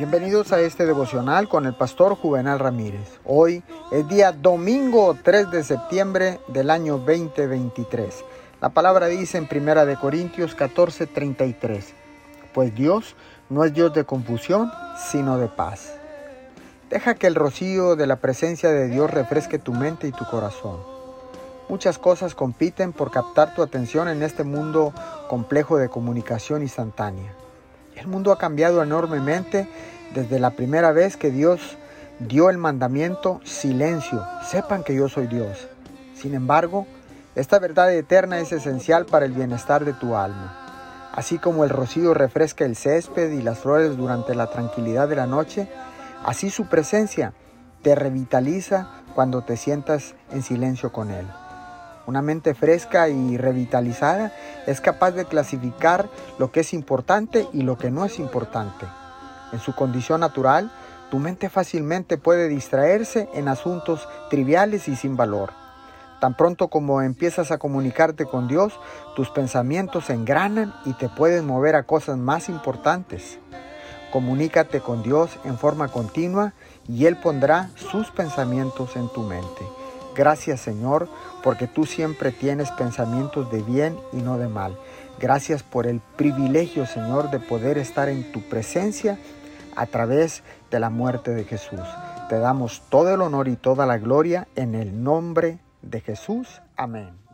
Bienvenidos a este devocional con el pastor Juvenal Ramírez. Hoy es día domingo 3 de septiembre del año 2023. La palabra dice en Primera de Corintios 14:33, pues Dios no es Dios de confusión, sino de paz. Deja que el rocío de la presencia de Dios refresque tu mente y tu corazón. Muchas cosas compiten por captar tu atención en este mundo complejo de comunicación instantánea. El mundo ha cambiado enormemente desde la primera vez que Dios dio el mandamiento silencio, sepan que yo soy Dios. Sin embargo, esta verdad eterna es esencial para el bienestar de tu alma. Así como el rocío refresca el césped y las flores durante la tranquilidad de la noche, así su presencia te revitaliza cuando te sientas en silencio con Él. Una mente fresca y revitalizada es capaz de clasificar lo que es importante y lo que no es importante. En su condición natural, tu mente fácilmente puede distraerse en asuntos triviales y sin valor. Tan pronto como empiezas a comunicarte con Dios, tus pensamientos se engranan y te pueden mover a cosas más importantes. Comunícate con Dios en forma continua y Él pondrá sus pensamientos en tu mente. Gracias Señor, porque tú siempre tienes pensamientos de bien y no de mal. Gracias por el privilegio, Señor, de poder estar en tu presencia a través de la muerte de Jesús. Te damos todo el honor y toda la gloria en el nombre de Jesús. Amén.